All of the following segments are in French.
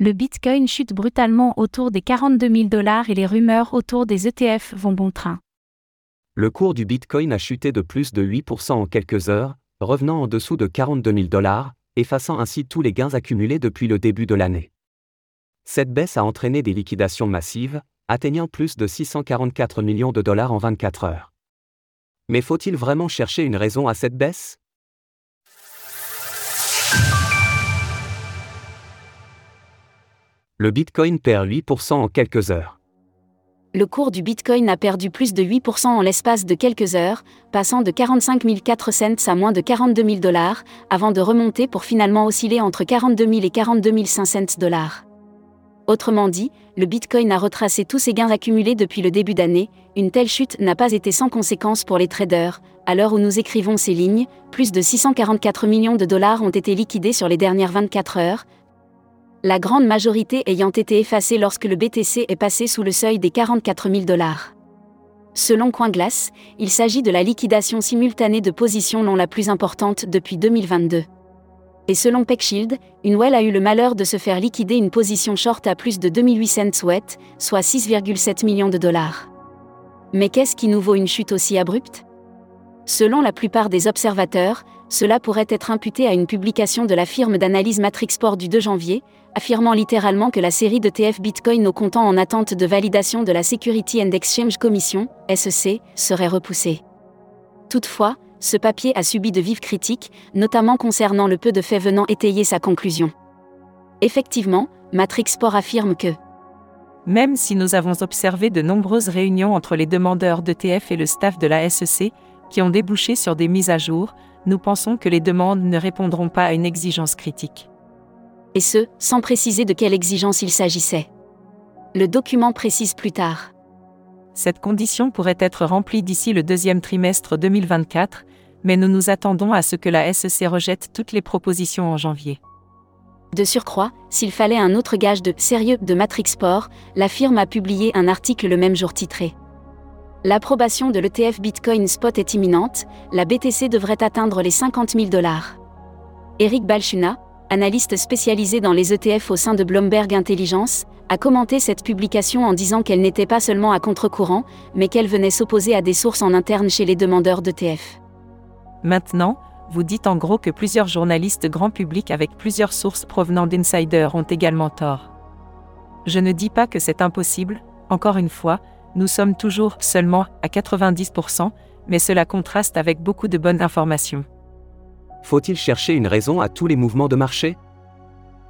Le Bitcoin chute brutalement autour des 42 000 dollars et les rumeurs autour des ETF vont bon train. Le cours du Bitcoin a chuté de plus de 8% en quelques heures, revenant en dessous de 42 000 dollars, effaçant ainsi tous les gains accumulés depuis le début de l'année. Cette baisse a entraîné des liquidations massives, atteignant plus de 644 millions de dollars en 24 heures. Mais faut-il vraiment chercher une raison à cette baisse? Le Bitcoin perd 8% en quelques heures. Le cours du Bitcoin a perdu plus de 8% en l'espace de quelques heures, passant de 45 400 cents à moins de 42 000 dollars, avant de remonter pour finalement osciller entre 42 000 et 42 500 dollars. Autrement dit, le Bitcoin a retracé tous ses gains accumulés depuis le début d'année, une telle chute n'a pas été sans conséquence pour les traders, à l'heure où nous écrivons ces lignes, plus de 644 millions de dollars ont été liquidés sur les dernières 24 heures, la grande majorité ayant été effacée lorsque le BTC est passé sous le seuil des 44 000 dollars. Selon CoinGlass, il s'agit de la liquidation simultanée de positions non la plus importante depuis 2022. Et selon PeckShield, une well a eu le malheur de se faire liquider une position short à plus de 2800 sweat, soit 6,7 millions de dollars. Mais qu'est-ce qui nous vaut une chute aussi abrupte? Selon la plupart des observateurs, cela pourrait être imputé à une publication de la firme d'analyse Matrixport du 2 janvier, affirmant littéralement que la série de TF Bitcoin au comptant en attente de validation de la Security and Exchange Commission, SEC, serait repoussée. Toutefois, ce papier a subi de vives critiques, notamment concernant le peu de faits venant étayer sa conclusion. Effectivement, Matrixport affirme que même si nous avons observé de nombreuses réunions entre les demandeurs d'ETF et le staff de la SEC, qui ont débouché sur des mises à jour, nous pensons que les demandes ne répondront pas à une exigence critique. Et ce, sans préciser de quelle exigence il s'agissait. Le document précise plus tard. Cette condition pourrait être remplie d'ici le deuxième trimestre 2024, mais nous nous attendons à ce que la SEC rejette toutes les propositions en janvier. De surcroît, s'il fallait un autre gage de sérieux de Matrixport, la firme a publié un article le même jour titré L'approbation de l'ETF Bitcoin Spot est imminente, la BTC devrait atteindre les 50 000 dollars. Eric Balchuna, analyste spécialisé dans les ETF au sein de Bloomberg Intelligence, a commenté cette publication en disant qu'elle n'était pas seulement à contre-courant, mais qu'elle venait s'opposer à des sources en interne chez les demandeurs d'ETF. Maintenant, vous dites en gros que plusieurs journalistes grand public avec plusieurs sources provenant d'insiders ont également tort. Je ne dis pas que c'est impossible, encore une fois, nous sommes toujours seulement à 90%, mais cela contraste avec beaucoup de bonnes informations. Faut-il chercher une raison à tous les mouvements de marché?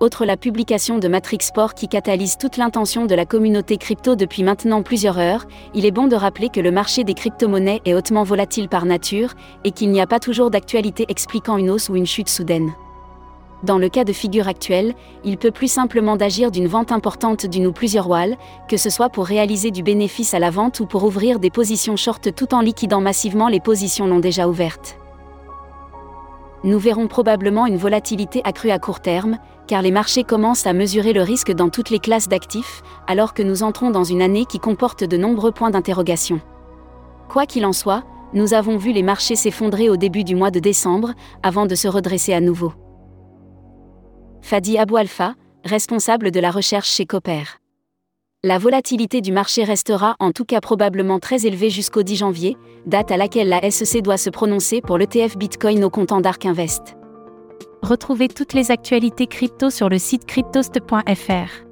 Autre la publication de Matrixport qui catalyse toute l'intention de la communauté crypto depuis maintenant plusieurs heures, il est bon de rappeler que le marché des crypto-monnaies est hautement volatile par nature, et qu'il n'y a pas toujours d'actualité expliquant une hausse ou une chute soudaine. Dans le cas de figure actuelle, il peut plus simplement d'agir d'une vente importante d'une ou plusieurs walls, que ce soit pour réaliser du bénéfice à la vente ou pour ouvrir des positions short tout en liquidant massivement les positions non déjà ouvertes. Nous verrons probablement une volatilité accrue à court terme, car les marchés commencent à mesurer le risque dans toutes les classes d'actifs, alors que nous entrons dans une année qui comporte de nombreux points d'interrogation. Quoi qu'il en soit, nous avons vu les marchés s'effondrer au début du mois de décembre, avant de se redresser à nouveau. Fadi Abou Alpha, responsable de la recherche chez Copper. La volatilité du marché restera en tout cas probablement très élevée jusqu'au 10 janvier, date à laquelle la SEC doit se prononcer pour l'ETF Bitcoin au comptant d'Ark Invest. Retrouvez toutes les actualités crypto sur le site cryptost.fr.